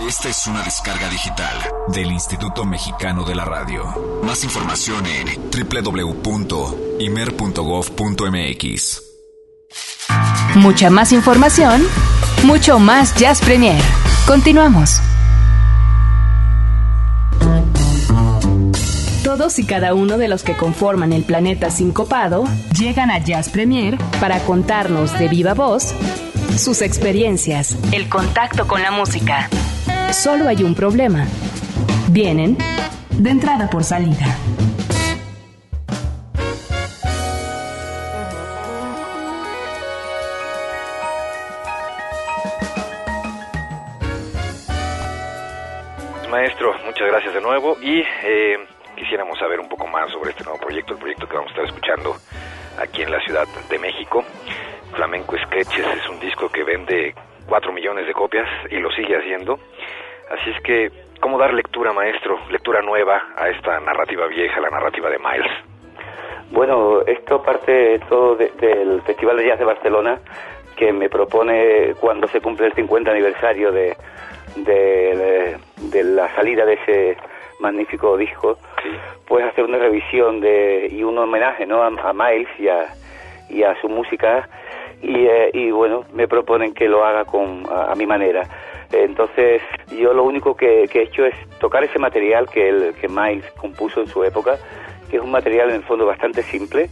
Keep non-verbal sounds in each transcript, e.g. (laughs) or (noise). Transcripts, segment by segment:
Esta es una descarga digital del Instituto Mexicano de la Radio. Más información en www.imer.gov.mx. Mucha más información, mucho más Jazz Premier. Continuamos. Todos y cada uno de los que conforman el planeta sincopado llegan a Jazz Premier para contarnos de viva voz sus experiencias, el contacto con la música. Solo hay un problema. Vienen de entrada por salida. Maestro, muchas gracias de nuevo y eh, quisiéramos saber un poco más sobre este nuevo proyecto, el proyecto que vamos a estar escuchando aquí en la Ciudad de México. Flamenco Sketches es un disco que vende 4 millones de copias y lo sigue haciendo. Así es que, ¿cómo dar lectura, maestro, lectura nueva a esta narrativa vieja, la narrativa de Miles? Bueno, esto parte todo del Festival de Jazz de Barcelona, que me propone cuando se cumple el 50 aniversario de, de, la salida de ese magnífico disco, pues hacer una revisión de, y un homenaje ¿no? a, Miles y a, y a su música y, eh, y bueno, me proponen que lo haga con, a, mi manera. Entonces, yo lo único que, he hecho es tocar ese material que, el, que Miles compuso en su época, que es un material en el fondo bastante simple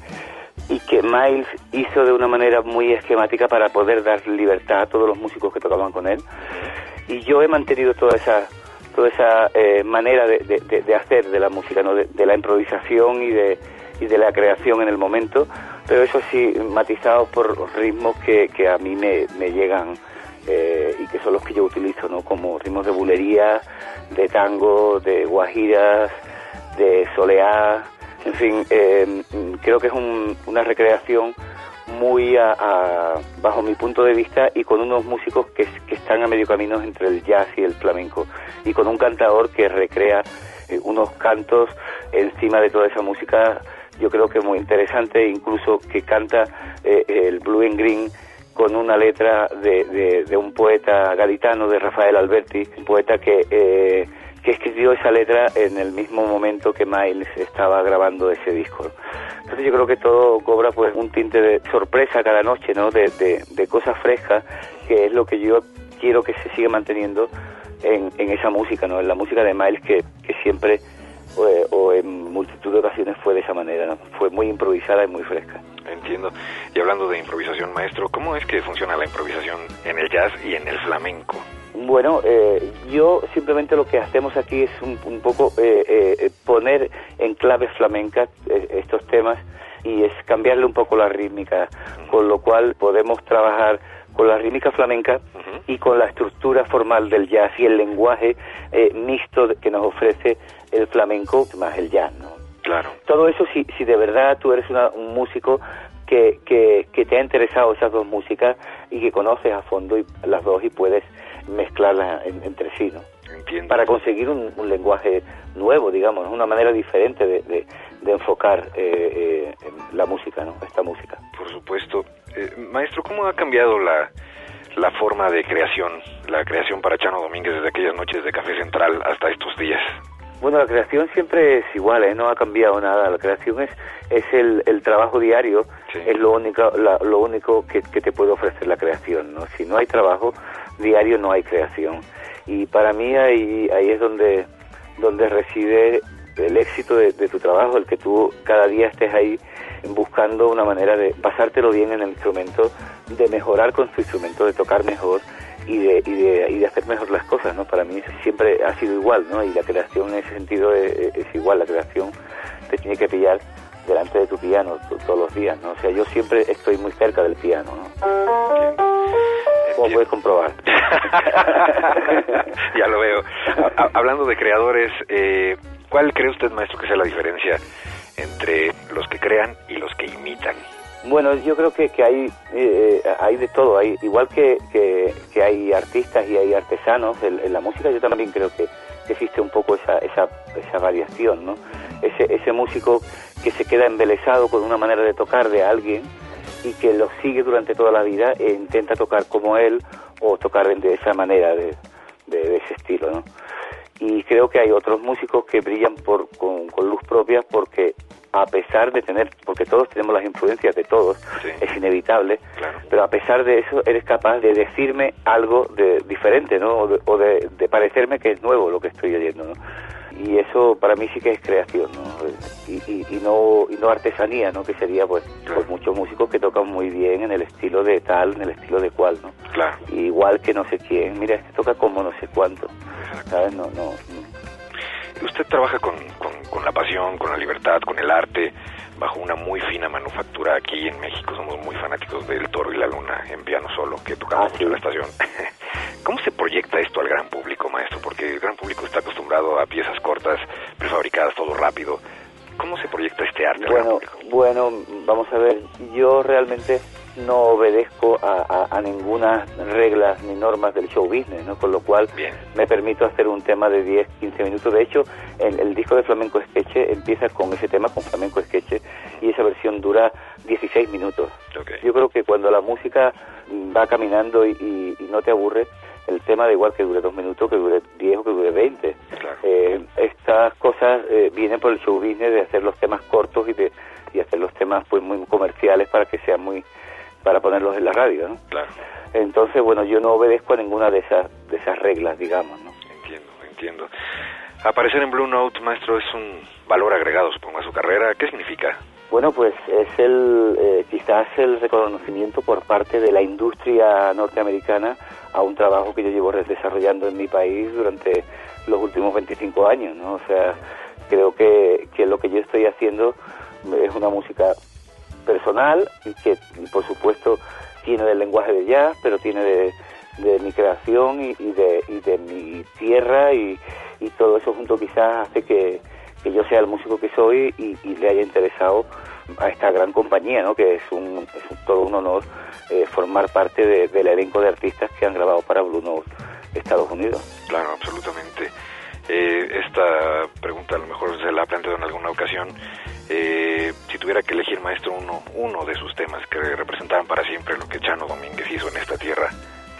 y que Miles hizo de una manera muy esquemática para poder dar libertad a todos los músicos que tocaban con él. Y yo he mantenido toda esa toda esa eh, manera de, de, hacer de la música, ¿no? de, la improvisación y de, y de la creación en el momento, pero eso sí, matizado por ritmos que, a mí me llegan eh, y que son los que yo utilizo, ¿no? Como ritmos de bulería, de tango, de guajiras, de soleá, en fin, eh, creo que es una recreación muy a, bajo mi punto de vista y con unos músicos que, que, están a medio camino entre el jazz y el flamenco y con un cantador que recrea eh, unos cantos encima de toda esa música yo creo que es muy interesante, incluso que canta eh, el Blue and Green con una letra de, de, un poeta gaditano, de Rafael Alberti, un poeta que, eh, que escribió esa letra en el mismo momento que Miles estaba grabando ese disco. Entonces yo creo que todo cobra pues un tinte de sorpresa cada noche, ¿no? De, de, cosas frescas, que es lo que yo quiero que se siga manteniendo en, en esa música, ¿no? En la música de Miles que, que siempre o, en multitud de ocasiones fue de esa manera, fue muy improvisada y muy fresca. Entiendo. Y hablando de improvisación, maestro, ¿cómo es que funciona la improvisación en el jazz y en el flamenco? Bueno, eh, yo simplemente lo que hacemos aquí es un, poco eh, eh, poner en clave flamenca estos temas y es cambiarle un poco la rítmica, con lo cual podemos trabajar con la rítmica flamenca y con la estructura formal del jazz y el lenguaje mixto que nos ofrece el flamenco más el jazz, ¿no? Claro. Todo eso si, si de verdad tú eres un músico que, que, que, te ha interesado esas dos músicas y que conoces a fondo y, las dos y puedes mezclarlas entre sí, ¿no? Entiendo. Para conseguir un, lenguaje nuevo, digamos, una manera diferente de, de, enfocar eh, eh, la música, ¿no? Esta música. Por supuesto. Eh, maestro, ¿cómo ha cambiado la, la forma de creación, la creación para Chano Domínguez desde aquellas noches de Café Central hasta estos días? Bueno, la creación siempre es igual, ¿eh? no ha cambiado nada. La creación es, es el, el trabajo diario, es lo único, lo único que, que, te puede ofrecer la creación. ¿no? Si no hay trabajo diario, no hay creación. Y para mí ahí, ahí es donde, donde reside el éxito de, de tu trabajo, el que tú cada día estés ahí buscando una manera de pasártelo bien en el instrumento, de mejorar con tu instrumento, de tocar mejor y de, y de, y de hacer mejor las cosas, ¿no? Para mí siempre ha sido igual, ¿no? Y la creación en ese sentido es, igual, la creación te tiene que pillar delante de tu piano todos los días, ¿no? O sea, yo siempre estoy muy cerca del piano, ¿no? Como puedes comprobar. (laughs) ya lo veo. hablando de creadores, eh, ¿cuál cree usted, maestro, que sea la diferencia entre los que crean y los que imitan? Bueno, yo creo que, que hay, eh, hay de todo. Hay, igual que, que, hay artistas y hay artesanos en, la música, yo también creo que, existe un poco esa, esa, esa variación, ¿no? Ese, ese músico que se queda embelesado con una manera de tocar de alguien y que lo sigue durante toda la vida e intenta tocar como él o tocar de esa manera, de, ese estilo. Creo que hay otros músicos que brillan por, con, luz propia porque a pesar de tener, porque todos tenemos las influencias de todos, es inevitable, pero a pesar de eso eres capaz de decirme algo de diferente, ¿no? O, de, de, parecerme que es nuevo lo que estoy oyendo, ¿no? Y eso para mí sí que es creación ¿no? Y, y, no y no artesanía no que sería pues, pues, muchos músicos que tocan muy bien en el estilo de tal en el estilo de cual no claro. Igual que no sé quién mira este toca como no sé cuánto sabes no no, usted trabaja con, con, la pasión con la libertad con el arte bajo una muy fina manufactura aquí en México somos muy fanáticos del Toro y la Luna en piano solo que tocamos ah, en la estación (laughs) ¿Cómo se proyecta esto al gran público, maestro? Porque el gran público está acostumbrado a piezas cortas, prefabricadas, todo rápido. ¿Cómo se proyecta este arte? Bueno, bueno, vamos a ver. Yo realmente no obedezco a, a, ninguna reglas ni normas del show business, ¿no? Con lo cual me permito hacer un tema de 10, 15 minutos. De hecho, el, el disco de Flamenco Sketch empieza con ese tema, con Flamenco Sketch, y esa versión dura 16 minutos. Yo creo que cuando la música va caminando y no te aburre, el tema da igual que dure dos minutos, que dure diez o que dure veinte. Eh, estas cosas eh, vienen por el show business de hacer los temas cortos y de y hacer los temas pues muy comerciales para que sean muy para ponerlos en la radio, ¿no? Claro. Entonces, bueno, yo no obedezco a ninguna de esas de esas reglas, digamos, ¿no? Entiendo, entiendo. Aparecer en Blue Note, maestro, es un valor agregado, supongo, a su carrera. ¿Qué significa? Bueno, pues es el eh, quizás el reconocimiento por parte de la industria norteamericana a un trabajo que yo llevo desarrollando en mi país durante los últimos 25 años, ¿no? O sea, creo que, que lo que yo estoy haciendo es una música personal y que, por supuesto, tiene del lenguaje de jazz, pero tiene de, mi creación y, de, y de mi tierra y, y todo eso junto quizás hace que yo sea el músico que soy y, le haya interesado a esta gran compañía, ¿no? que es, un, es todo un honor eh, formar parte del elenco de artistas que han grabado para Blue Note Estados Unidos. Claro, absolutamente. Eh, esta pregunta a lo mejor se la planteado en alguna ocasión. Eh, si tuviera que elegir, maestro, uno, uno de sus temas que representaban para siempre lo que Chano Domínguez hizo en esta tierra,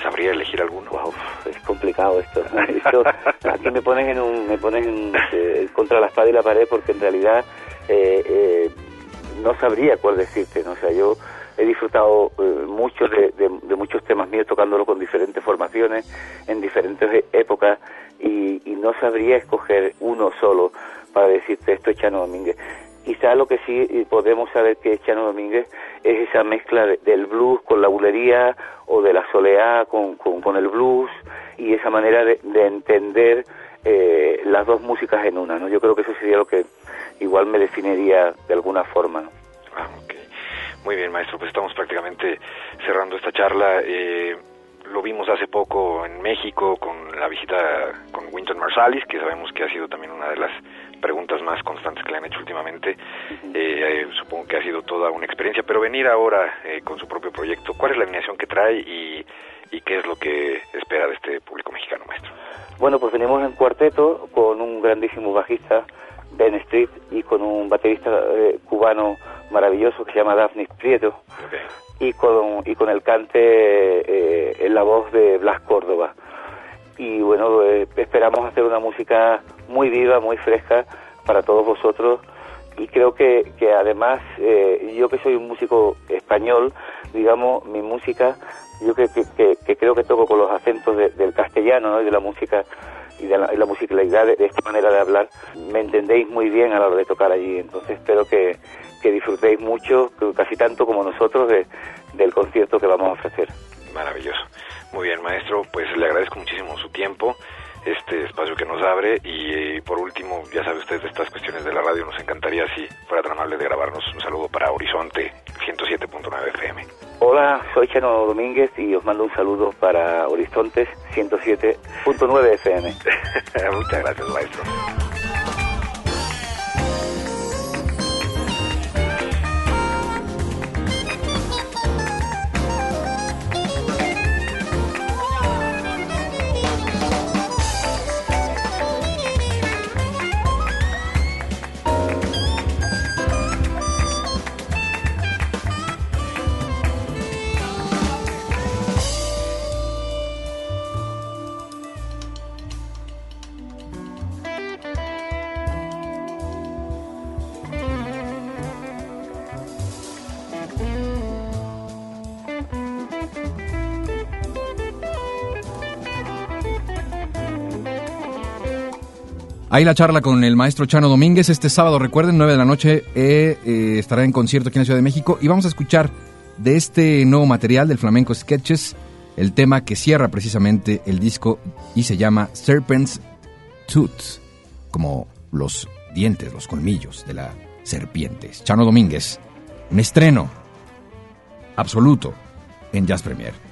¿Sabría elegir alguno? Wow, es complicado esto. (laughs) aquí me pones en un, me pones eh, contra la espada y la pared porque en realidad eh, eh, no sabría cuál decirte. ¿no? O sea, yo he disfrutado mucho de, muchos temas míos tocándolo con diferentes formaciones en diferentes e, épocas y, no sabría escoger uno solo para decirte esto es Chano Domínguez. Quizá lo que sí podemos saber que es Chano Domínguez es esa mezcla del blues con la bulería o de la soleá con, con, el blues y esa manera de, entender eh, las dos músicas en una, ¿no? Yo creo que eso sería lo que igual me definiría de alguna forma, Ah, ok. Muy bien, maestro, pues estamos prácticamente cerrando esta charla. Eh, lo vimos hace poco en México con la visita con Winton Marsalis, que sabemos que ha sido también una de las preguntas más constantes que le han hecho últimamente. Eh, supongo que ha sido toda una experiencia, pero venir ahora eh, con su propio proyecto, ¿cuál es la alineación que trae y, qué es lo que espera de este público mexicano, maestro? Bueno, pues venimos en cuarteto con un grandísimo bajista, Ben Street, y con un baterista eh, cubano maravilloso que se llama Daphne Prieto, y, con, y con el cante en la voz de Blas Córdoba. Y bueno, eh, esperamos hacer una música muy viva, muy fresca para todos vosotros. Y creo que, que además eh, yo que soy un músico español, digamos, mi música, yo que, que, creo que toco con los acentos del castellano ¿no? y de la música y de la, musicalidad de, esta manera de hablar, me entendéis muy bien a la hora de tocar allí, entonces espero que, que disfrutéis mucho, casi tanto como nosotros, de, del concierto que vamos a ofrecer. Maravilloso. Muy bien, maestro, pues le agradezco muchísimo su tiempo, este espacio que nos abre y por último, ya sabe usted de estas cuestiones de la radio, nos encantaría si fuera tan amable de grabarnos un saludo para Horizonte 107.9 FM. Hola, soy Chano Domínguez y os mando un saludo para Horizonte 107.9 FM. (laughs) Muchas gracias, maestro. Ahí la charla con el maestro Chano Domínguez. Este sábado, recuerden, 9 de la noche, eh, eh, estará en concierto aquí en la Ciudad de México. Y vamos a escuchar de este nuevo material del Flamenco Sketches el tema que cierra precisamente el disco y se llama Serpent's Tooth, como los dientes, los colmillos de la serpiente. Chano Domínguez, un estreno absoluto en Jazz Premier.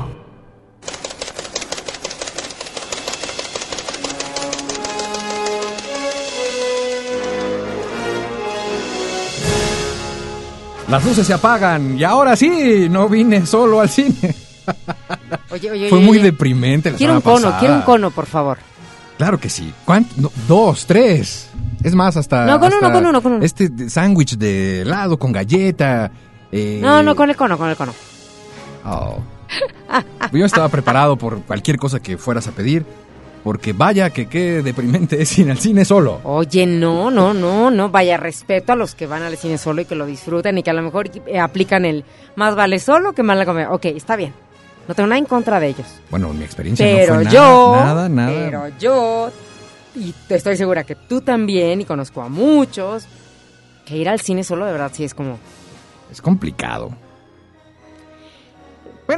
Las luces se apagan y ahora sí, no vine solo al cine. (laughs) Oye, oye, Fue oye, muy deprimente la Quiero un cono, pasada. quiero un cono, por favor. Claro que sí. ¿Cuánto? No, dos, tres. Es más, hasta. No, con uno, hasta con uno, con uno. Este sándwich de helado con galleta. eh, No, no, con el cono, con el cono. oh. Yo estaba preparado por cualquier cosa que fueras a pedir. Porque vaya que qué deprimente es ir al cine solo. Oye, no, no, no, no. Vaya respeto a los que van al cine solo y que lo disfrutan y que a lo mejor eh, aplican el más vale solo que mal la comer. Ok, está bien. No tengo nada en contra de ellos. Bueno, mi experiencia Pero no fue yo, nada, nada, nada. pero yo, y te estoy segura que tú también, y conozco a muchos, que ir al cine solo de verdad sí es como... Es complicado.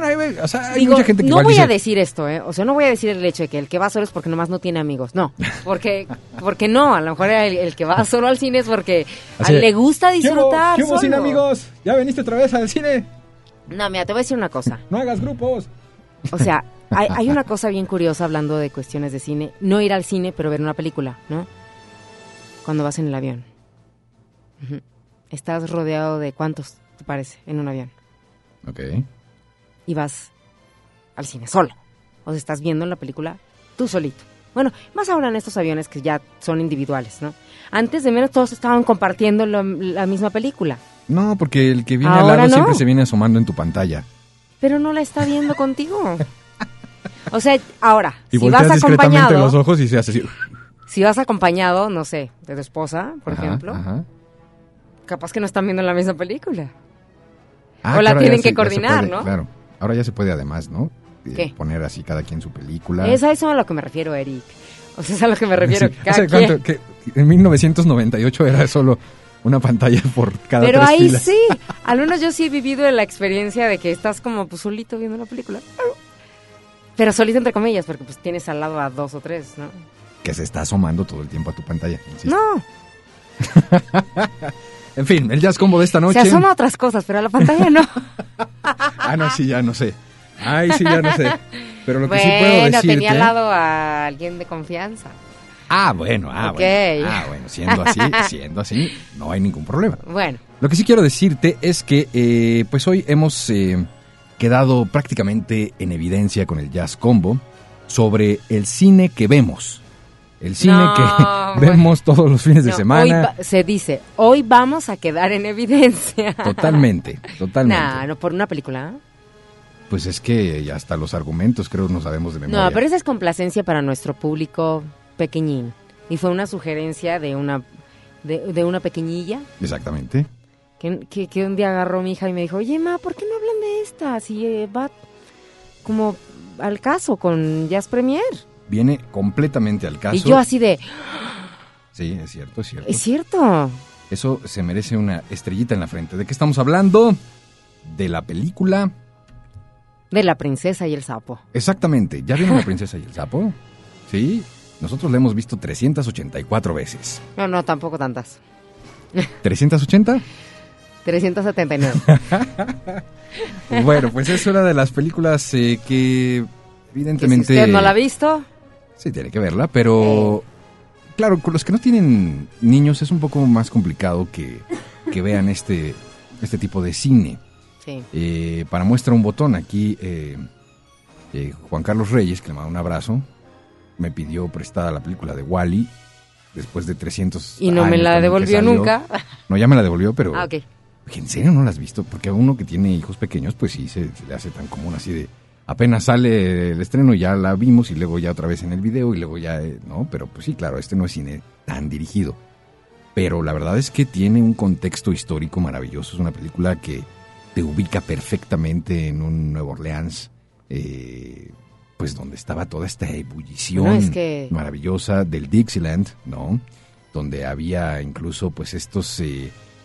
Bueno, hay, o sea, hay Digo, mucha gente que no voy dice, a decir esto, ¿eh? O sea, no voy a decir el hecho de que el que va solo es porque nomás no tiene amigos. No, porque, (laughs) porque no, a lo mejor el, el que va solo al cine es porque a le gusta "¿Qué hubo? disfrutar ¿Qué hubo, sin amigos? ¿Ya veniste otra vez al cine? No, mira, te voy a decir una cosa. No hagas grupos. O sea, hay, hay una (laughs) cosa bien curiosa hablando de cuestiones de cine. No ir al cine, pero ver una película, ¿no? Cuando vas en el avión. Estás rodeado de cuántos, te parece, en un avión. Ok. Y vas al cine solo. O sea, estás viendo la película tú solito. Bueno, más ahora en estos aviones que ya son individuales, ¿no? Antes de menos todos estaban compartiendo lo- la misma película. No, porque el que viene al Ahora lado no. siempre se viene asomando en tu pantalla. Pero no la está viendo (laughs) contigo. O sea, ahora, Y si vas acompañado, los ojos y se hace así. (laughs) si vas acompañado, no sé, de tu esposa, por Ajá, ejemplo, ajá. capaz que no están viendo la misma película. Ah, O la claro, tienen ya que ya coordinar, puede, ¿no? Claro. Ahora ya se puede además, ¿no? Eh, ¿Qué? Poner así cada quien su película. Es a eso a lo que me refiero, Eric. O sea, es a lo que me (laughs) refiero. Sí. cada ¿Hace cuánto? quien- Que en 1998 era solo una pantalla por cada Pero tres ahí filas. sí, (laughs) al menos yo sí he vivido la experiencia de que estás como pues solito viendo la película. Pero solito entre comillas, porque pues tienes al lado a dos o tres, ¿no? Que se está asomando todo el tiempo a tu pantalla. insisto. No, (laughs) En fin, el jazz combo de esta noche. se asoma a otras cosas, pero a la pantalla no. (laughs) Ah, no, sí, ya no sé. Ay, sí, ya no sé. Pero lo que sí puedo bueno, decirte... tenía al lado a alguien de confianza. Ah, bueno, ah, Ok. bueno. Ah, bueno, siendo así, (laughs) siendo así, no hay ningún problema. Bueno, Lo que sí quiero decirte es que, eh, pues hoy hemos eh, quedado prácticamente en evidencia con el Jazz Combo sobre el cine que vemos. El cine No, que bueno. vemos todos los fines de no, hoy semana. va- se dice, hoy vamos a quedar en evidencia. Totalmente, (laughs) totalmente. Nah, no por una película. Pues es que hasta los argumentos creo nos sabemos de memoria. No, pero esa es complacencia para nuestro público pequeñín. Y fue una sugerencia de una de, de una pequeñilla Exactamente. que, que, que un día agarró mi hija y me dijo, oye, ma, ¿por qué no hablan de esta? Si eh, va como al caso con Jazz Premier. Viene completamente al caso. Y yo así de, Sí, es cierto, es cierto. es cierto. Eso se merece una estrellita en la frente. ¿De qué estamos hablando? De la película. De la princesa y el sapo. Exactamente. ¿Ya vieron La (laughs) Princesa y el Sapo? Sí. Nosotros la hemos visto 384 veces. No, no, tampoco tantas. ¿380? 379. (laughs) Bueno, pues es una de las películas eh, que Que si evidentemente... usted no la ha visto, Sí, tiene que verla, pero... Claro, con los que no tienen niños es un poco más complicado que, que vean este, este tipo de cine. sí. Eh, para muestra un botón, aquí eh, eh, Juan Carlos Reyes, que le mando un abrazo, me pidió prestada la película de Wally después de 300 Y no me la devolvió nunca. No, ya me la devolvió, pero... Ah, ok. ¿En serio no la has visto? Porque a uno que tiene hijos pequeños, pues sí, se, se le hace tan común así de... Apenas sale el estreno, ya la vimos y luego ya otra vez en el video y luego ya... eh, no, pero pues sí, claro, este no es cine tan dirigido. Pero la verdad es que tiene un contexto histórico maravilloso. Es una película que te ubica perfectamente en un Nueva Orleans, eh, pues donde estaba toda esta ebullición No, es que- maravillosa del Dixieland, ¿no? Donde había incluso pues estos eh,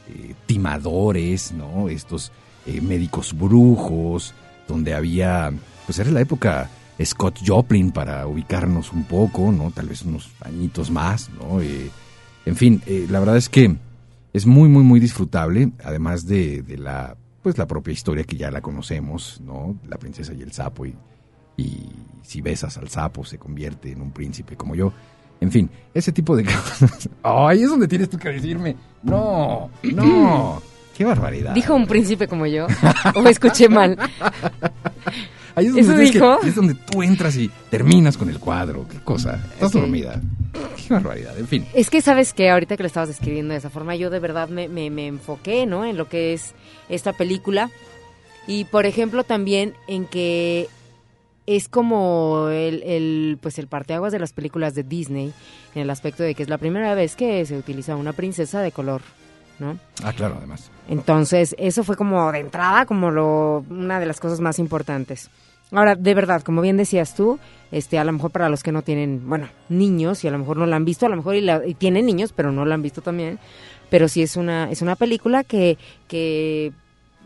eh, timadores, ¿no? Estos eh, médicos brujos, donde había, pues era la época Scott Joplin para ubicarnos un poco, ¿no? Tal vez unos añitos más, ¿no? Eh, en fin, eh, la verdad es que es muy, muy, muy disfrutable, además de, la, pues la propia historia que ya la conocemos, ¿no? La princesa y el sapo y, y si besas al sapo se convierte en un príncipe como yo. En fin, ese tipo de (laughs) cosas. Ay, es donde tienes tú que decirme. No, no. Qué barbaridad. Dijo un príncipe como yo. O escuché mal. Ahí es donde, ¿Eso que- dijo? es donde tú entras y terminas con el cuadro. Qué cosa. Estás dormida. Qué barbaridad. En fin. Es que sabes que ahorita que lo estabas describiendo de esa forma, yo de verdad me, me, me enfoqué, ¿no? En lo que es esta película. Y por ejemplo también en que es como el, el, pues el parteaguas de las películas de Disney, en el aspecto de que es la primera vez que se utiliza una princesa de color, ¿no? Ah, claro, además. Entonces, eso fue como de entrada, como lo, una de las cosas más importantes. Ahora, de verdad, como bien decías tú, este, a lo mejor para los que no tienen, bueno, niños y a lo mejor no la han visto, a lo mejor y, la- y tienen niños, pero no la han visto también, pero sí es una, es una película que, que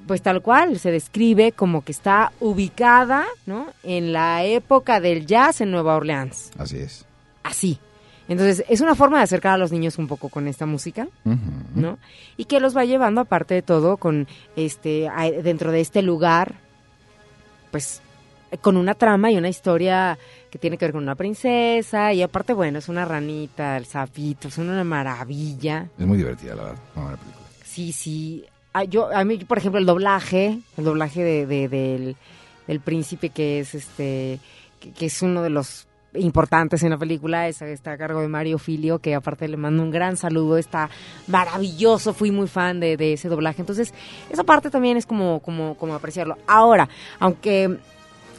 pues tal cual, se describe como que está ubicada, ¿no? En la época del jazz en Nueva Orleans. Así es. Así. Entonces, es una forma de acercar a los niños un poco con esta música, ¿no? Y que los va llevando, aparte de todo, con este, dentro de este lugar, pues, con una trama y una historia que tiene que ver con una princesa, y aparte, bueno, es una ranita, el sapito, es una maravilla. Es muy divertida, la verdad, Sí, sí. Ah, yo, a mí, por ejemplo, el doblaje, el doblaje de, del, del príncipe que es este, que es uno de los importantes en la película. está a cargo de Mario Filio, que aparte le mando un gran saludo. Está maravilloso, fui muy fan de, de ese doblaje. Entonces, esa parte también es como, como, como apreciarlo. Ahora, aunque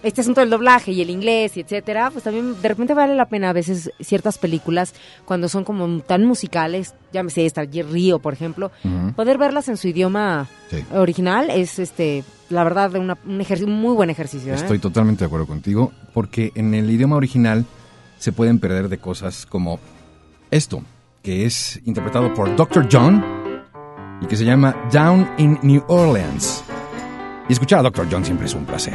este asunto del doblaje y el inglés y etcétera, pues también de repente vale la pena a veces ciertas películas cuando son como tan musicales, ya me sé, esta Río, por ejemplo, poder verlas en su idioma original es este la verdad de un ejercicio muy buen ejercicio. ¿eh? Estoy totalmente de acuerdo contigo, porque en el idioma original se pueden perder de cosas como esto, que es interpretado por Dr. John y que se llama Down in New Orleans. Y escuchar a Dr. John siempre es un placer.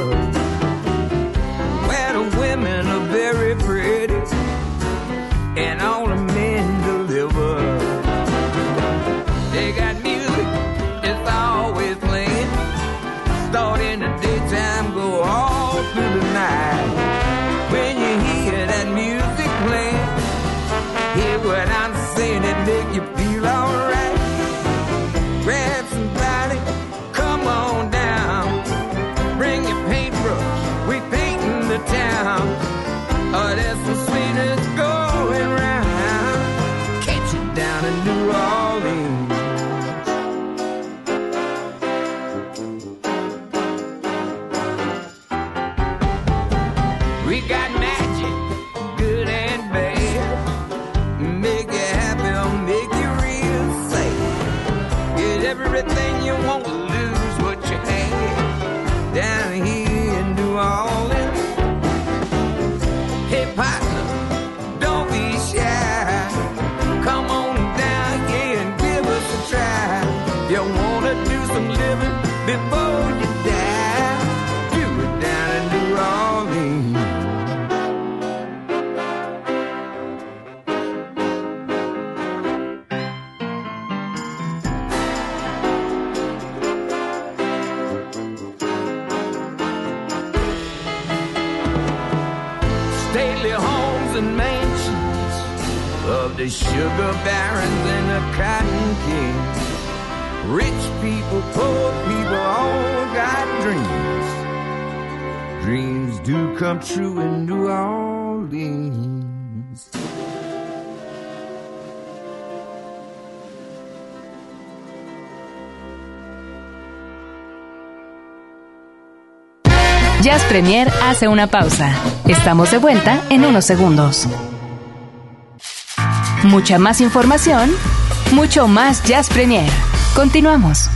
We Jazz Premier hace una pausa. Estamos de vuelta en unos segundos. Mucha más información, mucho más Jazz Premier. Continuamos.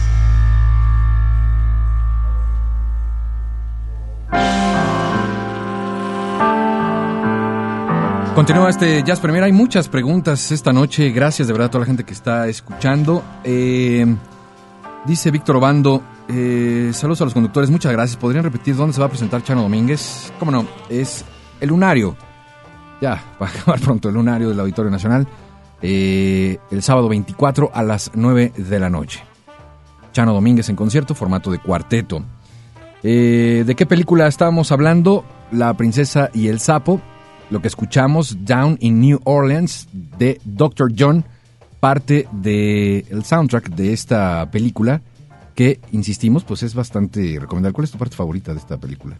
Continúa este Jazz Premier. Hay muchas preguntas esta noche. Gracias de verdad a toda la gente que está escuchando. Eh, dice Víctor Obando, eh, saludos a los conductores. Muchas gracias. ¿Podrían repetir dónde se va a presentar Chano Domínguez? ¿Cómo no? Es el lunario ya (laughs) va a acabar pronto el lunario del Auditorio Nacional, eh, el sábado 24 a las 9 de la noche. Chano Domínguez en concierto, formato de cuarteto. Eh, ¿De qué película estábamos hablando? La princesa y el sapo. Lo que escuchamos, Down in New Orleans, de Dr. John, parte del soundtrack de esta película, que, insistimos, pues es bastante recomendable. ¿Cuál es tu parte favorita de esta película?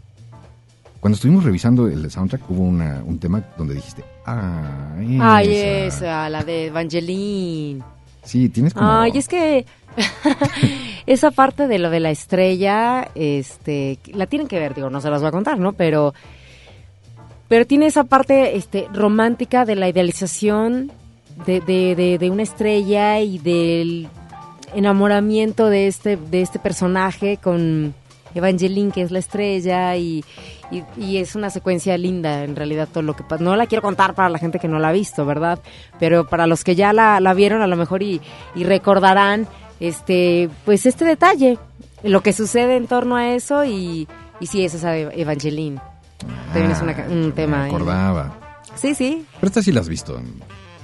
Cuando estuvimos revisando el soundtrack, hubo un tema donde dijiste, ah, esa. Ay, esa, la de Evangeline. Sí, tienes como... Ay, es que (laughs) esa parte de lo de la estrella, este, la tienen que ver, digo, no se las voy a contar, ¿no? Pero, pero tiene esa parte, este, romántica de la idealización de, de, de, de una estrella y del enamoramiento de este, de este personaje con Evangeline, que es la estrella, y, y, es una secuencia linda, en realidad, todo lo que pasa. No la quiero contar para la gente que no la ha visto, ¿verdad? Pero para los que ya la, la vieron, a lo mejor y, y recordarán este pues este detalle, lo que sucede en torno a eso, y, y sí, es esa Evangeline. También es Ah, un tema. Me acordaba. Sí, sí. Pero esta sí la has visto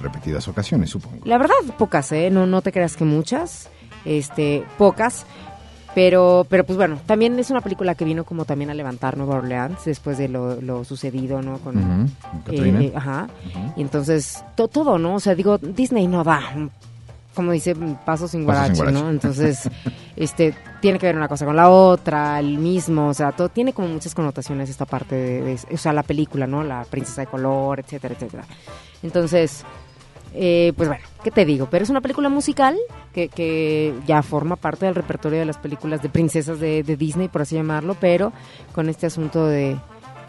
repetidas ocasiones, supongo. La verdad, pocas, ¿eh? No, no te creas que muchas, este, pocas. Pero, pero pues bueno, también es una película que vino como también a levantar Nueva Orleans después de lo, lo sucedido, ¿no? Con, eh, ajá. Y entonces, to- todo, ¿no? O sea, digo, Disney no da, como dice, paso sin guarache, guarache. ¿no? Entonces, (laughs) este, tiene que ver una cosa con la otra, el mismo, o sea, todo tiene como muchas connotaciones esta parte de, de- o sea, la película, ¿no? La princesa de color, etcétera, etcétera. Entonces, eh, pues bueno, ¿qué te digo? Pero es una película musical que, que ya forma parte del repertorio de las películas de princesas de, de Disney, por así llamarlo, pero con este asunto de,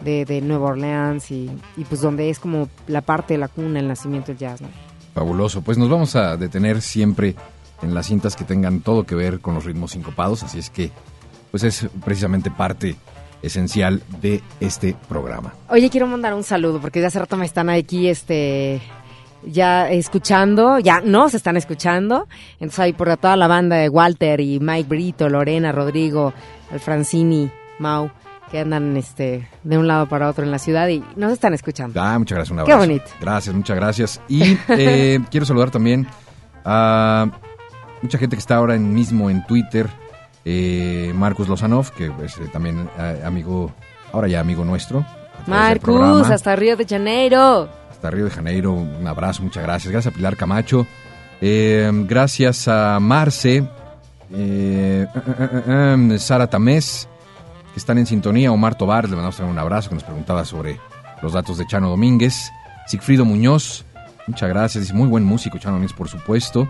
de, de Nueva Orleans y, y pues donde es como la parte de la cuna, el nacimiento del jazz, ¿no? Fabuloso. Pues nos vamos a detener siempre en las cintas que tengan todo que ver con los ritmos sincopados, así es que pues es precisamente parte esencial de este programa. Oye, quiero mandar un saludo porque de hace rato me están aquí, este, ya escuchando, ya no se están escuchando. Entonces ahí por toda la banda de Walter y Mike Brito, Lorena, Rodrigo, Alfrancini, Mau, que andan, este, de un lado para otro en la ciudad y nos están escuchando. Ah, muchas gracias, un Qué bonito. Gracias, muchas gracias. Y (laughs) eh, quiero saludar también a mucha gente que está ahora en- mismo en Twitter. Eh, Marcus Lozanov, que es eh, también eh, amigo, ahora ya amigo nuestro. Marcus, hasta Río de Janeiro. Hasta Río de Janeiro. Un abrazo, muchas gracias. Gracias a Pilar Camacho. Eh, gracias a Marce, eh, eh, eh, Sara Tamés, que están en sintonía. Omar Tobar, le mandamos un abrazo, que nos preguntaba sobre los datos de Chano Domínguez. Sigfrido Muñoz, muchas gracias. Dice, muy buen músico, Chano Domínguez, por supuesto.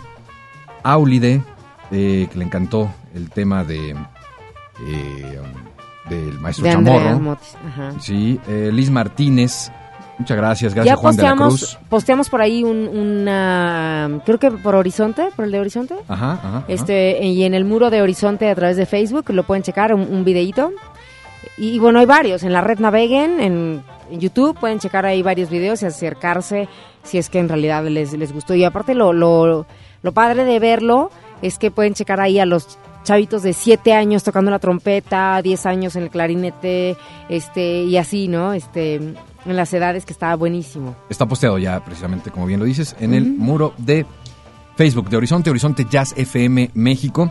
Aulide, eh, que le encantó el tema de del maestro De Chamorro. Ajá. Sí, Liz Martínez, muchas gracias. Gracias Ya Juan de la posteamos, Cruz. posteamos por ahí un, una, creo que por Horizonte, por el de Horizonte. Ajá, ajá. ajá. Este, y en el muro de Horizonte a través de Facebook lo pueden checar, un, un videíto. Y, y bueno, hay varios. En la red naveguen, en, en YouTube pueden checar ahí varios videos y acercarse si es que en realidad les, les gustó. Y aparte lo, lo, lo padre de verlo es que pueden checar ahí a los chavitos de 7 años tocando la trompeta, 10 años en el clarinete, este, y así, ¿no? Este, en las edades que estaba buenísimo. Está posteado ya, precisamente, como bien lo dices, en el muro de Facebook de Horizonte, Horizonte Jazz FM México.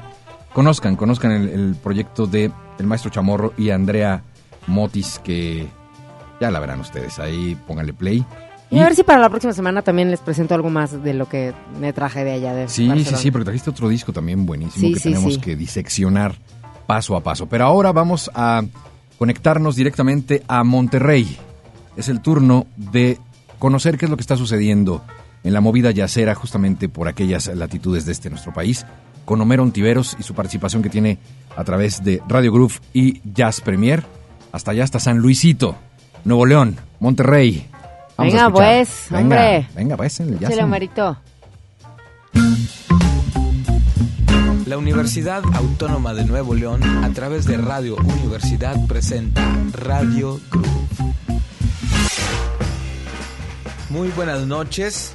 Conozcan, conozcan el, el proyecto de el maestro Chamorro y Andrea Motis, que ya la verán ustedes. Ahí pónganle play. Y a ver si para la próxima semana también les presento algo más de lo que me traje de allá de Sí, sí, Barcelona. sí, porque trajiste otro disco también buenísimo Sí, que sí, tenemos sí. que diseccionar paso a paso. Pero ahora vamos a conectarnos directamente a Monterrey. Es el turno de conocer qué es lo que está sucediendo en la movida yacera justamente por aquellas latitudes de este nuestro país, con Homero Ontiveros y su participación que tiene a través de Radio Groove y Jazz Premier, hasta allá, hasta San Luisito, Nuevo León, Monterrey. Vamos Venga, pues, Venga, hombre. Venga, pues, en el jazz. La Universidad Autónoma de Nuevo León, a través de Radio Universidad, presenta Radio Groove. Muy buenas noches.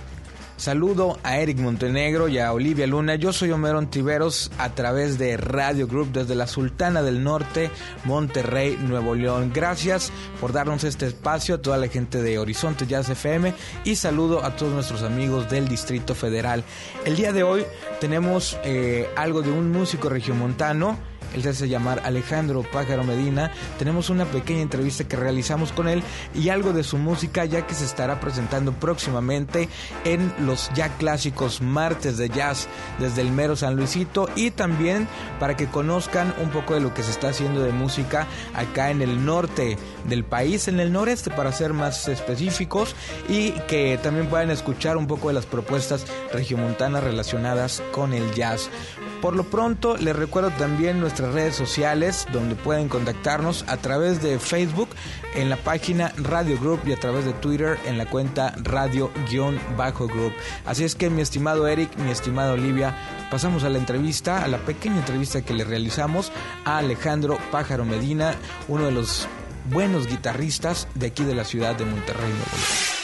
Saludo a Eric Montenegro y a Olivia Luna. Yo soy Homero Ontiveros a través de Radio Group desde la Sultana del Norte, Monterrey, Nuevo León. Gracias por darnos este espacio a toda la gente de Horizonte Jazz FM y saludo a todos nuestros amigos del Distrito Federal. El día de hoy tenemos eh, algo de un músico regiomontano él se hace llamar Alejandro Pájaro Medina. Tenemos una pequeña entrevista que realizamos con él y algo de su música ya que se estará presentando próximamente en los ya clásicos martes de jazz desde el mero San Luisito y también para que conozcan un poco de lo que se está haciendo de música acá en el norte del país, en el noreste para ser más específicos y que también puedan escuchar un poco de las propuestas regiomontanas relacionadas con el jazz. Por lo pronto, les recuerdo también nuestras redes sociales donde pueden contactarnos a través de Facebook en la página Radio Group y a través de Twitter en la cuenta Radio-Group. Así es que mi estimado Eric, mi estimado Olivia, pasamos a la entrevista, a la pequeña entrevista que le realizamos a Alejandro Pájaro Medina, uno de los buenos guitarristas de aquí de la ciudad de Monterrey, Nuevo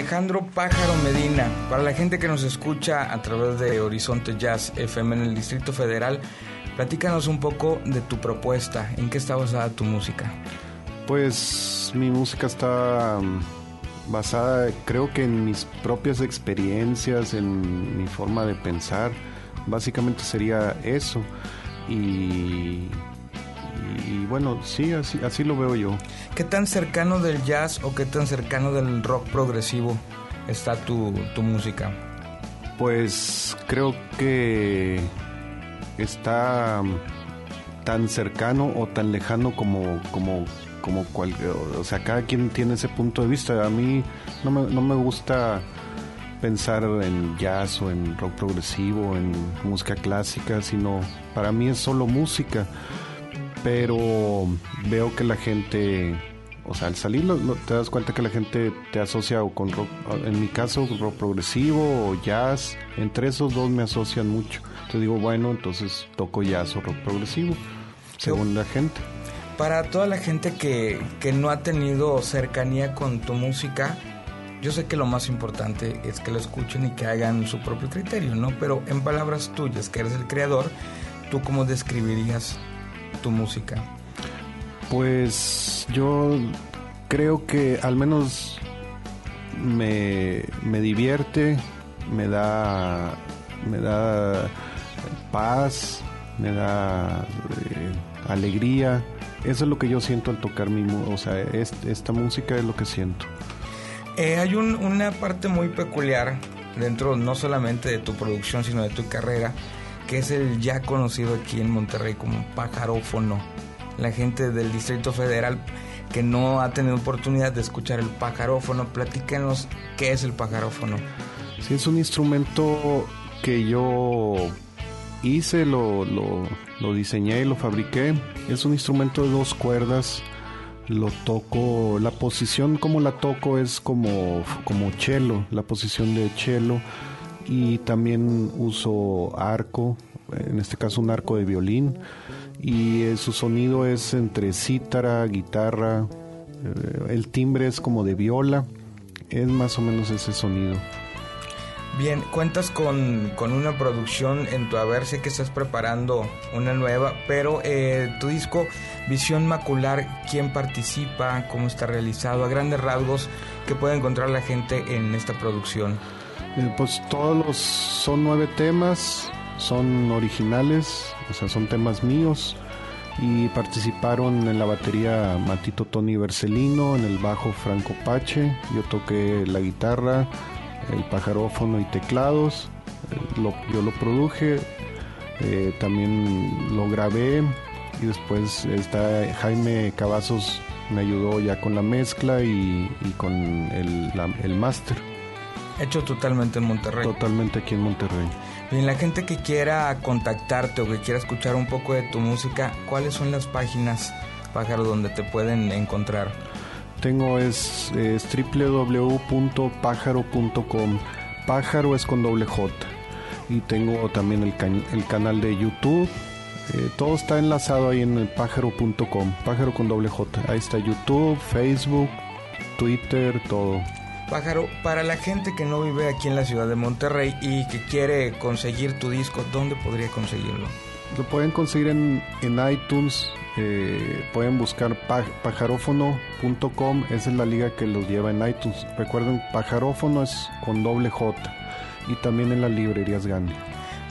Alejandro Pájaro Medina, para la gente que nos escucha a través de Horizonte Jazz FM en el Distrito Federal, platícanos un poco de tu propuesta, en qué está basada tu música. Pues mi música está mm, basada creo que en mis propias experiencias, en mi forma de pensar, básicamente sería eso. Y y bueno, sí, así, así lo veo yo. ¿Qué tan cercano del jazz o qué tan cercano del rock progresivo está tu, tu música? Pues creo que está tan cercano o tan lejano como, como, como cual, o sea, cada quien tiene ese punto de vista. A mí no me, no me gusta pensar en jazz o en rock progresivo, en música clásica, sino para mí es solo música pero veo que la gente, o sea, al salir te das cuenta que la gente te asocia con rock, en mi caso rock progresivo o jazz, entre esos dos me asocian mucho. Te digo, bueno, entonces toco jazz o rock progresivo, según la gente. Para toda la gente que, que no ha tenido cercanía con tu música, yo sé que lo más importante es que lo escuchen y que hagan su propio criterio, ¿no? Pero en palabras tuyas, que eres el creador, ¿tú cómo describirías tu música? Pues yo creo que al menos me, divierte, me da, me da paz, me da eh, alegría. Eso es lo que yo siento al tocar mi música, o sea, esta música es lo que siento. Eh, hay una parte muy peculiar dentro no solamente de tu producción, sino de tu carrera, que es el ya conocido aquí en Monterrey como pajarófono. La gente del Distrito Federal que no ha tenido oportunidad de escuchar el pajarófono, platícanos qué es el pajarófono. Sí, es un instrumento que yo hice, lo, lo, diseñé y lo fabriqué. Es un instrumento de dos cuerdas lo toco, la posición como la toco es como, como cello, la posición de cello y también uso arco, en este caso un arco de violín y eh, su sonido es entre cítara, guitarra, eh, el timbre es como de viola, es más o menos ese sonido. Bien, cuentas con, una producción en tu haber, sé que estás preparando una nueva, pero eh, tu disco Visión Macular, ¿quién participa? ¿Cómo está realizado? A grandes rasgos, ¿qué puede encontrar la gente en esta producción? Eh, pues todos los son nueve temas, son originales, o sea, son temas míos y participaron en la batería Matito Tony Bercelino, en el bajo Franco Pache, yo toqué la guitarra, el pajarófono y teclados, eh, yo lo produje, eh, también lo grabé y después está Jaime Cavazos me ayudó ya con la mezcla y, con el, el máster. Hecho totalmente en Monterrey. Totalmente aquí en Monterrey. Bien, la gente que quiera contactarte o que quiera escuchar un poco de tu música, ¿cuáles son las páginas, Pájaro, donde te pueden encontrar? Tengo es, www.pájaro.com. Pájaro es con doble J. Y tengo también el, el canal de YouTube. Eh, todo está enlazado ahí en el pájaro.com. Pájaro con doble J. Ahí está YouTube, Facebook, Twitter, todo. Pájaro, para la gente que no vive aquí en la ciudad de Monterrey y que quiere conseguir tu disco, ¿dónde podría conseguirlo? Lo pueden conseguir en, iTunes, eh, pueden buscar pajarófono.com, esa es la liga que los lleva en iTunes. Recuerden, pajarófono es con doble J y también en las librerías Gandhi.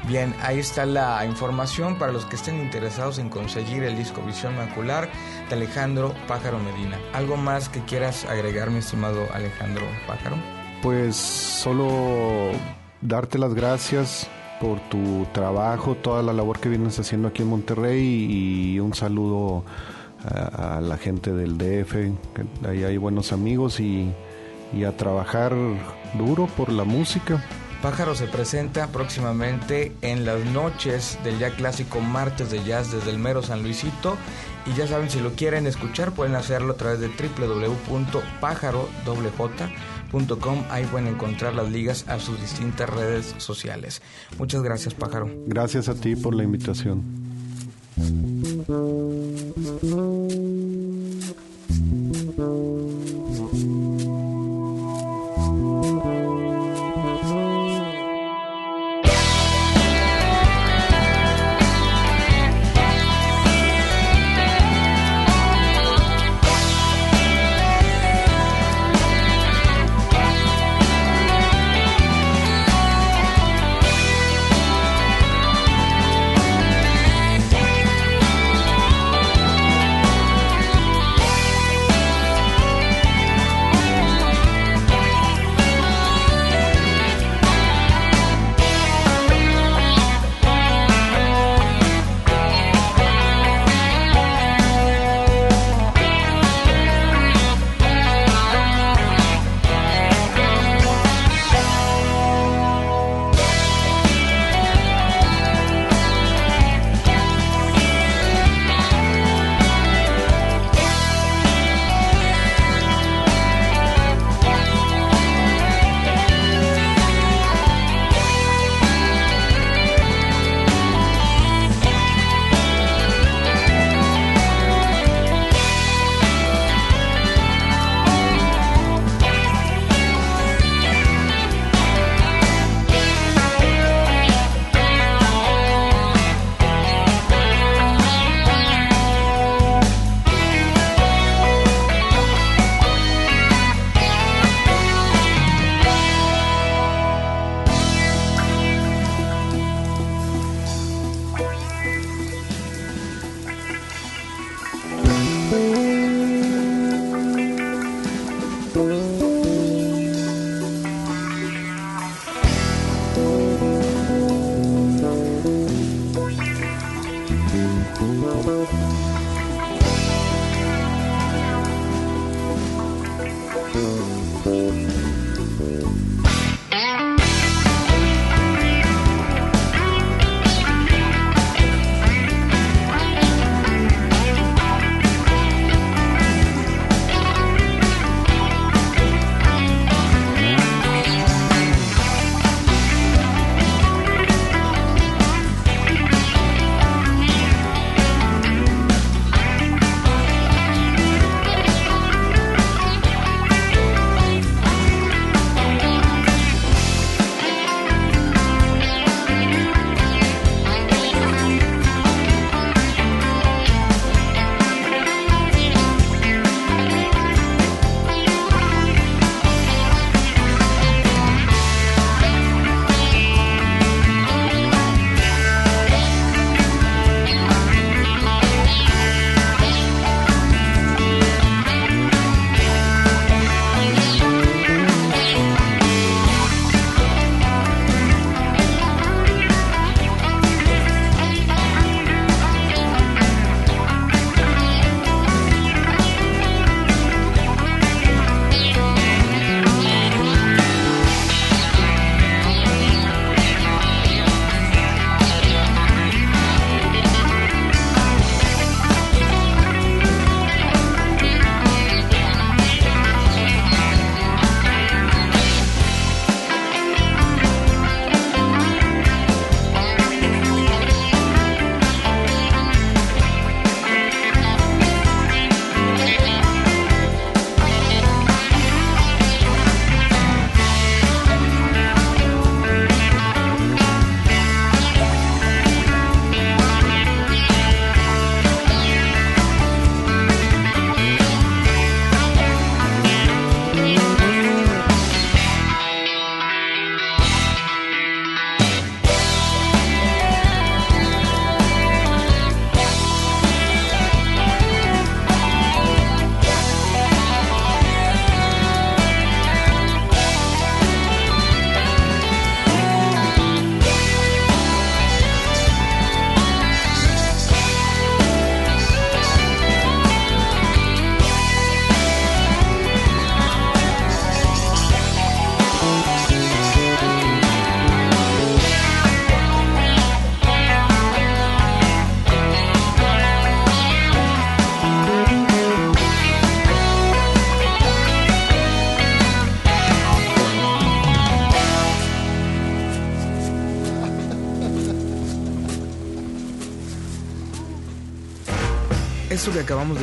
Bien, ahí está la información para los que estén interesados en conseguir el disco Visión Macular de Alejandro Pájaro Medina. ¿Algo más que quieras agregar, mi estimado Alejandro Pájaro? Pues solo darte las gracias por tu trabajo, toda la labor que vienes haciendo aquí en Monterrey y un saludo a, la gente del DF, que ahí hay buenos amigos y, y a trabajar duro por la música. Pájaro se presenta próximamente en las noches del ya clásico martes de jazz desde el mero San Luisito y ya saben si lo quieren escuchar pueden hacerlo a través de www.pájaro.com ahí pueden encontrar las ligas a sus distintas redes sociales. Muchas gracias Pájaro. Gracias a ti por la invitación.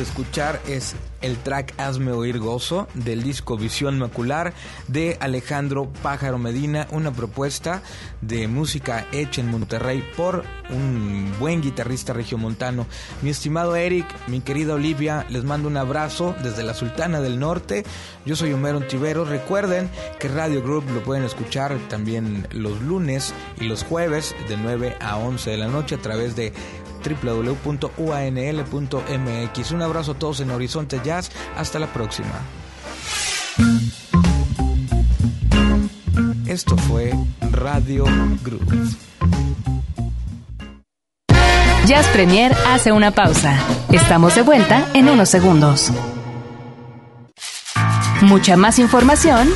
Escuchar es el track Hazme Oír Gozo del disco Visión Macular de Alejandro Pájaro Medina, una propuesta de música hecha en Monterrey por un buen guitarrista regiomontano. Mi estimado Eric, mi querida Olivia, les mando un abrazo desde la Sultana del Norte. Yo soy Homero Tivero. Recuerden que Radio Group lo pueden escuchar también los lunes y los jueves de 9 a 11 de la noche a través de www.uanl.mx. Un abrazo a todos en Horizonte Jazz. Hasta la próxima. Esto fue Radio Group. Jazz Premier hace una pausa. Estamos de vuelta en unos segundos. Mucha más información,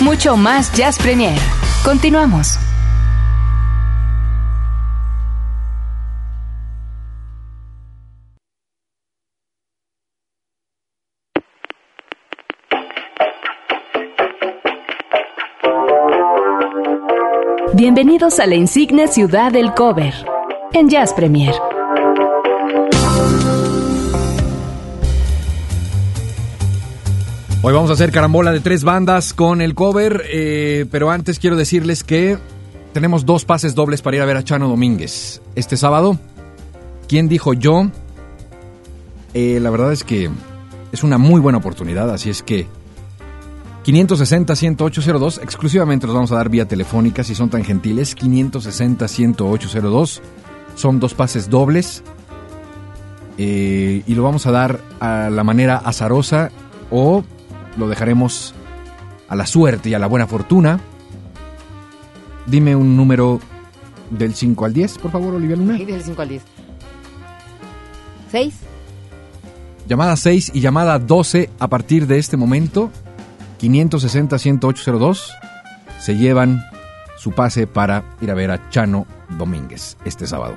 mucho más Jazz Premier. Continuamos. Bienvenidos a la insigne ciudad del cover en Jazz Premier. Hoy vamos a hacer carambola de tres bandas con el cover, eh, pero antes quiero decirles que tenemos dos pases dobles para ir a ver a Chano Domínguez este sábado. ¿Quién dijo yo? Eh, la verdad es que es una muy buena oportunidad, así es que 560-10802, exclusivamente los vamos a dar vía telefónica si son tan gentiles. 560-10802, son dos pases dobles. Eh, y lo vamos a dar a la manera azarosa o lo dejaremos a la suerte y a la buena fortuna. Dime un número del 5 al 10, por favor, Olivia Luna. Sí, del 5 al 10. 6. Llamada 6 y llamada 12 a partir de este momento. 560-10802 se llevan su pase para ir a ver a Chano Domínguez este sábado.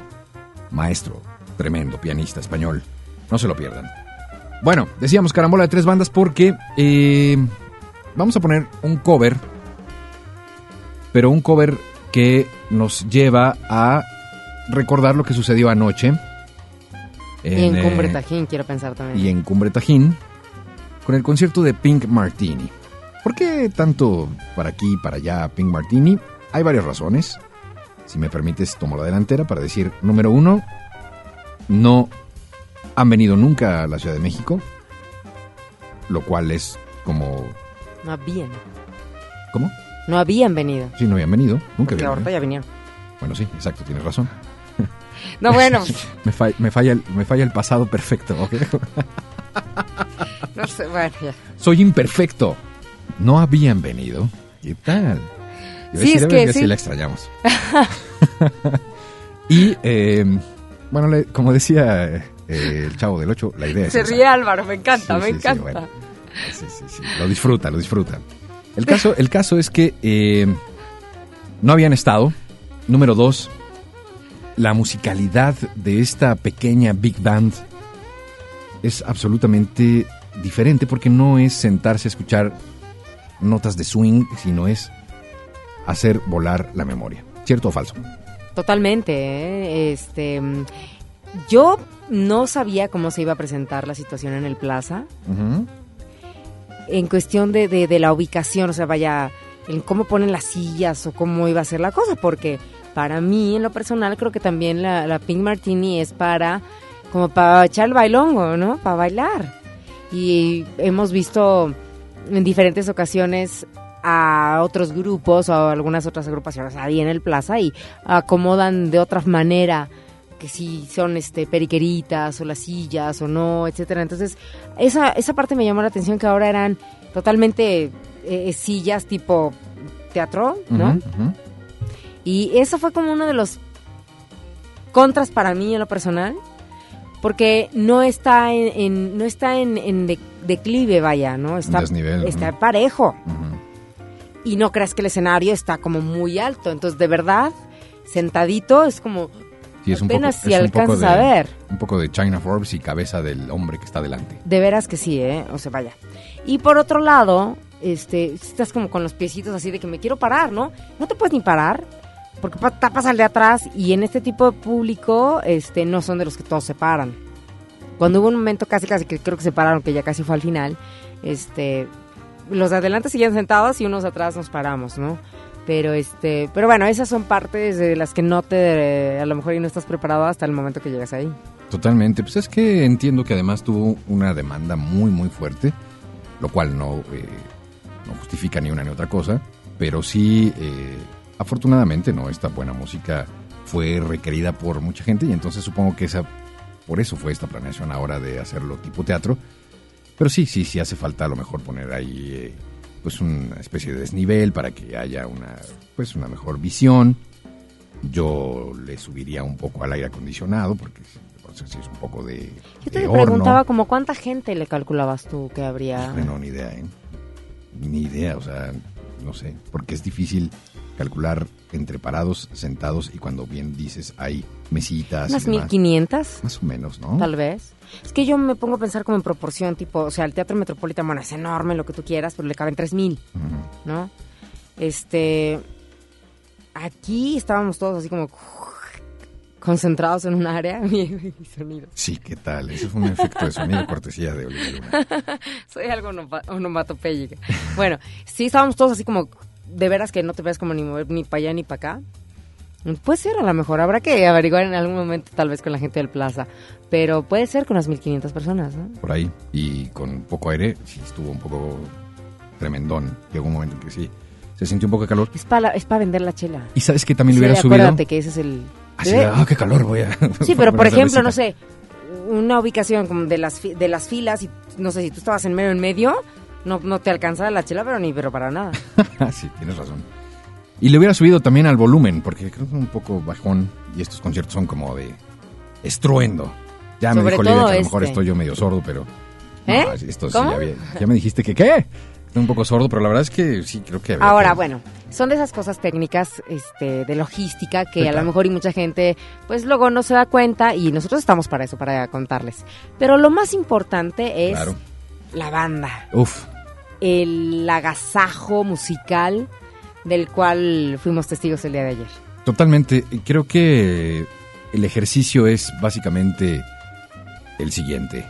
Maestro, tremendo pianista español. No se lo pierdan. Bueno, decíamos carambola de tres bandas porque eh, vamos a poner un cover, pero un cover que nos lleva a recordar lo que sucedió anoche. En, y en eh, Cumbre Tajín, quiero pensar también. Y en Cumbre Tajín, con el concierto de Pink Martini. ¿Por qué tanto para aquí y para allá Pink Martini? Hay varias razones. Si me permites, tomo la delantera para decir, número uno, no han venido nunca a la Ciudad de México, lo cual es como... No habían. ¿Cómo? No habían venido. Sí, no habían venido, nunca Porque habían ahorita venido. ya vinieron. Bueno, sí, exacto, tienes razón. No, bueno, (laughs) Me, fa- me falla, el, me falla el pasado perfecto, ¿ok? (laughs) no sé, bueno, ya. Soy imperfecto. No habían venido. ¿Qué tal? Yo Sí, es que "Venga, sí. la extrañamos. (laughs) y, eh, bueno, le- como decía eh, el chavo del 8, la idea es Se esa. ríe Álvaro, me encanta, Sí, me sí, encanta. bueno. Sí, sí, sí. Lo disfruta, lo disfruta. El caso, el caso es que eh, no habían estado. Número dos, la musicalidad de esta pequeña big band es absolutamente diferente porque no es sentarse a escuchar notas de swing, sino es hacer volar la memoria. ¿Cierto o falso? Totalmente, ¿eh? este yo no sabía cómo se iba a presentar la situación en el Plaza en cuestión de, de- de la ubicación, o sea, vaya, en cómo ponen las sillas o cómo iba a ser la cosa, porque para mí, en lo personal, creo que también la, la Pink Martini es para, como para echar el bailongo, ¿no? Para bailar. Y hemos visto en diferentes ocasiones a otros grupos o a algunas otras agrupaciones ahí en el plaza y acomodan de otra manera que si son este periqueritas o las sillas o no, etcétera. Entonces, esa, esa parte me llamó la atención que ahora eran totalmente eh, sillas tipo teatro, ¿no? Y eso fue como uno de los contras para mí en lo personal, porque no está en, en- no está en, en de- declive, vaya, ¿no? Está, Desnivel, está ujú. parejo. Ujú. Y no creas que el escenario está como muy alto. Entonces, de verdad, sentadito es como Sí, es un apenas poco, si alcanzas a ver. Un poco de China Forbes y cabeza del hombre que está delante. De veras que sí, ¿eh? O sea, vaya. Y por otro lado, este, estás como con los piecitos así de que me quiero parar, ¿no? No te puedes ni parar porque pa- tapas al de atrás y en este tipo de público, este, no son de los que todos se paran. Cuando hubo un momento casi, casi que creo que se pararon, que ya casi fue al final, este, los de adelante siguen sentados y unos atrás nos paramos, ¿no? Pero este, pero bueno, esas son partes de las que no te, a lo mejor no estás preparado hasta el momento que llegas ahí. Totalmente. Pues es que entiendo que además tuvo una demanda muy, muy fuerte, lo cual no, eh, no justifica ni una ni otra cosa, pero sí, eh, afortunadamente, no, esta buena música fue requerida por mucha gente y entonces supongo que esa, por eso fue esta planeación ahora de hacerlo tipo teatro. Pero sí, sí, sí hace falta a lo mejor poner ahí eh, pues una especie de desnivel para que haya una pues una mejor visión. Yo le subiría un poco al aire acondicionado porque si es un poco de Yo te de preguntaba horno. como cuánta gente le calculabas tú que habría. Bueno, ni idea, ¿eh? Ni idea, o sea, no sé, porque es difícil calcular entre parados, sentados y cuando bien dices hay mesitas. Unas demás. 1500, Más o menos, ¿no? tal vez. Es que yo me pongo a pensar como en proporción, tipo, o sea, el Teatro Metropolitano, bueno, es enorme, lo que tú quieras, pero le caben 3000, Ujú. ¿no? Este. Aquí estábamos todos así como concentrados en un área (laughs) y sonido. Sí, ¿qué tal? Eso fue un efecto de sonido cortesía de Olivia Luna. (laughs) Soy algo onomatopéyica. Bueno, sí, estábamos todos así como, de veras que no te ves como ni mover ni para allá ni para acá. Puede ser, a lo mejor. Habrá que averiguar en algún momento, tal vez con la gente del Plaza. Pero puede ser con unas 1500 personas, ¿no? Por ahí. Y con poco aire, sí estuvo un poco tremendón. Llegó un momento en que sí, se sintió un poco de calor. Es para es para vender la chela. Y sabes que también Sí, hubiera subido. acuérdate que ese es el... Así de, ah, qué calor voy a. (laughs) Sí, (laughs) pero por ejemplo, no cervecita". sé, una ubicación como de las, de las filas y no sé si tú estabas en medio en medio, no, no te alcanzaba la chela, pero ni pero para nada. (laughs) sí, tienes razón. Y le hubiera subido también al volumen, porque creo que es un poco bajón. Y estos conciertos son como de estruendo. Ya me dijo Lidia que a lo mejor este. estoy yo medio sordo, pero. ¿Eh? No, esto sí, ya, vi- ya me dijiste que qué. Estoy un poco sordo, pero la verdad es que sí, creo que. había Ahora, que- bueno, son de esas cosas técnicas este, de logística que Sí, a lo mejor y mucha gente pues luego no se da cuenta y nosotros estamos para eso, para contarles. Pero lo más importante es Claro. la banda, Uf, el agasajo musical del cual fuimos testigos el día de ayer. Totalmente. Creo que el ejercicio es básicamente el siguiente.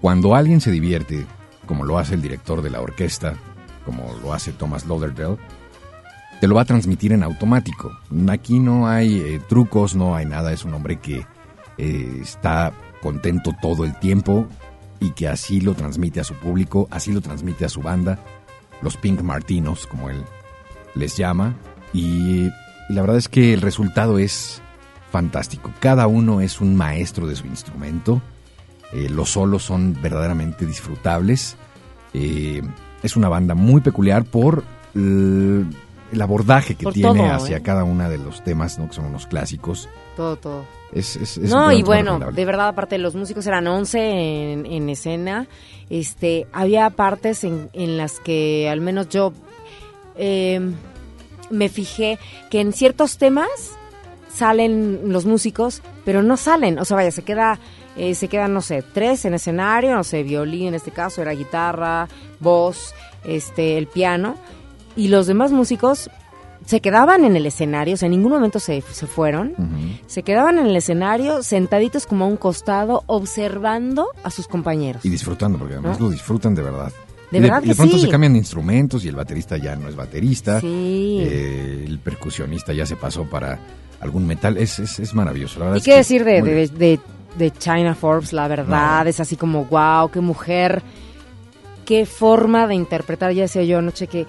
Cuando alguien se divierte, como lo hace el director de la orquesta, como lo hace Thomas Lauderdale, te lo va a transmitir en automático. Aquí no hay eh, trucos, no hay nada. Es un hombre que eh, está contento todo el tiempo y que así lo transmite a su público, así lo transmite a su banda, los Pink Martinos, como él les llama. Y, y la verdad es que el resultado es fantástico. Cada uno es un maestro de su instrumento. Eh, los solos son verdaderamente disfrutables. Eh, es una banda muy peculiar por el, abordaje que Por tiene todo, hacia ¿eh? cada una de los temas, ¿no? que son unos clásicos. Todo, todo. Es, es- es No, y bueno, de verdad, aparte los músicos eran 11 en, en escena, este, había partes en, en las que al menos yo eh, me fijé que en ciertos temas salen los músicos, pero no salen, o sea, vaya, se queda, eh, se quedan, no sé, tres en escenario, no sé, violín en este caso, era guitarra, voz, este, el piano, y los demás músicos se quedaban en el escenario, o sea, en ningún momento se, se fueron, se quedaban en el escenario sentaditos como a un costado observando a sus compañeros. Y disfrutando, porque además ¿No? lo disfrutan de verdad. De Y verdad y de que pronto sí. se cambian de instrumentos y el baterista ya no es baterista. Sí. Eh, el percusionista ya se pasó para algún metal. Es, es, es maravilloso. La verdad ¿Y qué que decir de, muy de, de, de China Forbes? La verdad, No. es así como, wow, qué mujer, qué forma de interpretar, ya decía yo anoche, que,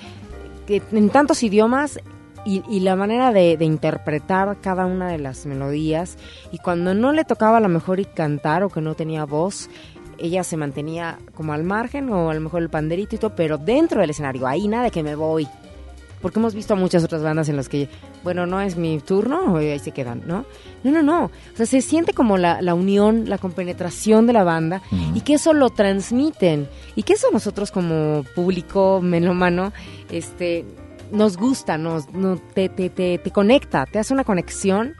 que en tantos idiomas y, y la manera de, de interpretar cada una de las melodías, y cuando no le tocaba a lo mejor y cantar o que no tenía voz, ella se mantenía como al margen o a lo mejor el panderito y todo, pero dentro del escenario, ahí nada de que me voy. Porque hemos visto a muchas otras bandas en las que, bueno, no es mi turno, ahí se quedan, ¿no? No, no, no. O sea, se siente como la, la unión, la compenetración de la banda y que eso lo transmiten. Y que eso nosotros como público melómano, este, nos gusta, nos, no, te, te, te, te conecta, te hace una conexión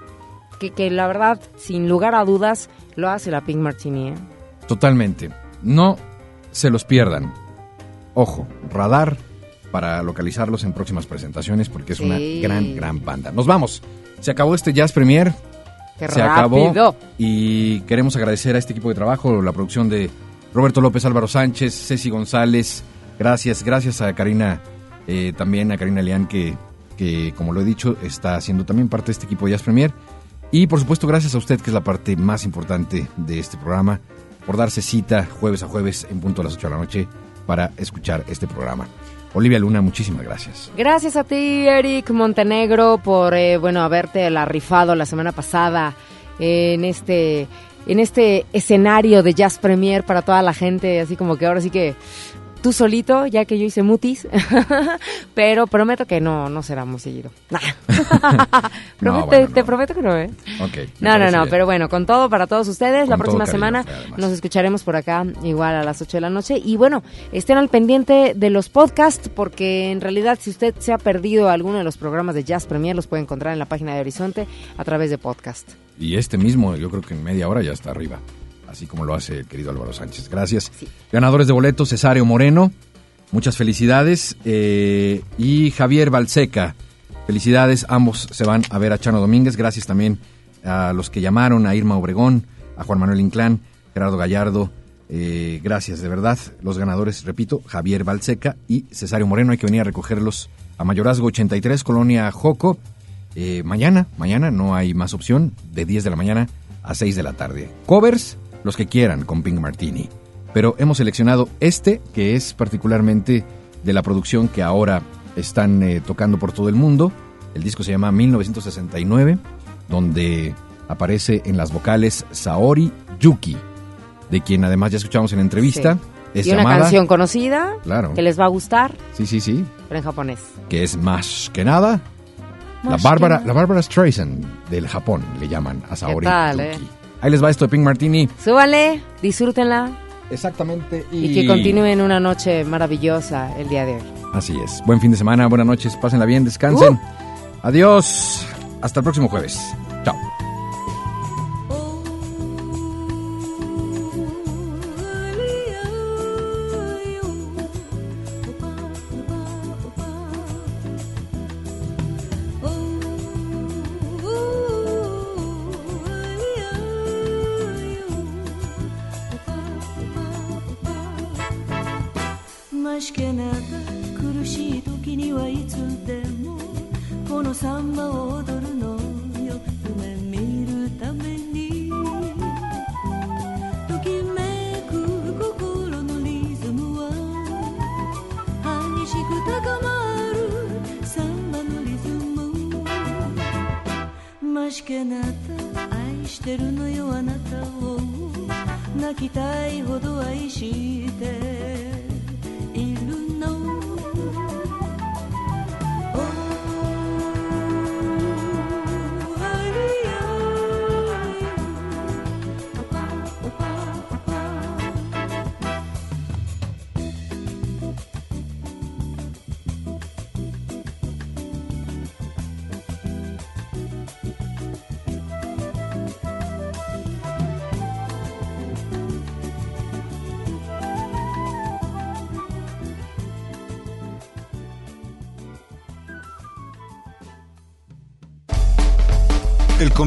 que, que la verdad, sin lugar a dudas, lo hace la Pink Martini, ¿eh? Totalmente. No se los pierdan. Ojo, radar para localizarlos en próximas presentaciones porque es una gran, gran banda. Nos vamos. Se acabó este Jazz Premier. Qué se rápido. acabó y queremos agradecer a este equipo de trabajo, la producción de Roberto López, Álvaro Sánchez, Ceci González. Gracias, gracias a Karina, eh, también a Karina Leán que, que, como lo he dicho, está haciendo también parte de este equipo de Jazz Premier. Y por supuesto, gracias a usted, que es la parte más importante de este programa, por darse cita jueves a jueves en punto a las 8 de la noche para escuchar este programa. Olivia Luna, muchísimas gracias. Gracias a ti, Eric Montenegro, por eh, bueno haberte la rifado la semana pasada en este en este escenario de Jazz Premier para toda la gente, así como que ahora sí que tú solito, ya que yo hice mutis, (laughs) pero prometo que no, no será muy seguido. (laughs) No, (laughs) bueno, Te no. prometo que no, ¿eh? No, no, no, bien. pero bueno, con todo para todos ustedes. la próxima cariño, semana nos escucharemos por acá igual a las 8 de la noche. Y bueno, estén al pendiente de los podcasts porque en realidad si usted se ha perdido alguno de los programas de Jazz Premier los puede encontrar en la página de Horizonte a través de podcast. Y este mismo, yo creo que en media hora ya está arriba, así como lo hace el querido Álvaro Sánchez. Gracias. Ganadores de boletos, Cesario Moreno, muchas felicidades. eh, y Javier Balseca, felicidades. Ambos se van a ver a Chano Domínguez. Gracias también a los que llamaron, a Irma Obregón, a Juan Manuel Inclán, Gerardo Gallardo. eh, gracias, de verdad. Los ganadores, repito, Javier Balseca y Cesario Moreno. Hay que venir a recogerlos a Mayorazgo 83, Colonia Joco. Eh, mañana, mañana no hay más opción, de 10 de la mañana a 6 de la tarde. Covers, los que quieran con Pink Martini. Pero hemos seleccionado este, que es particularmente de la producción que ahora están eh, tocando por todo el mundo. El disco se llama 1969, donde aparece en las vocales Saori Yuki, de quien además ya escuchamos en la entrevista. Es y una llamada- canción conocida Claro. que les va a gustar, Sí, sí, sí. pero en japonés. que es más que nada la Bárbara, la Bárbara Streisand del Japón, le llaman a Saori tal, Yuki. eh? Ahí les va esto de Pink Martini. Súbanle, disfrútenla Exactamente. y que continúen una noche maravillosa el día de hoy. Así es. Buen fin de semana, buenas noches, pásenla bien, descansen. Uh. Adiós. Hasta el próximo jueves. Chao. してるのよあなたを。泣きたいほど愛して。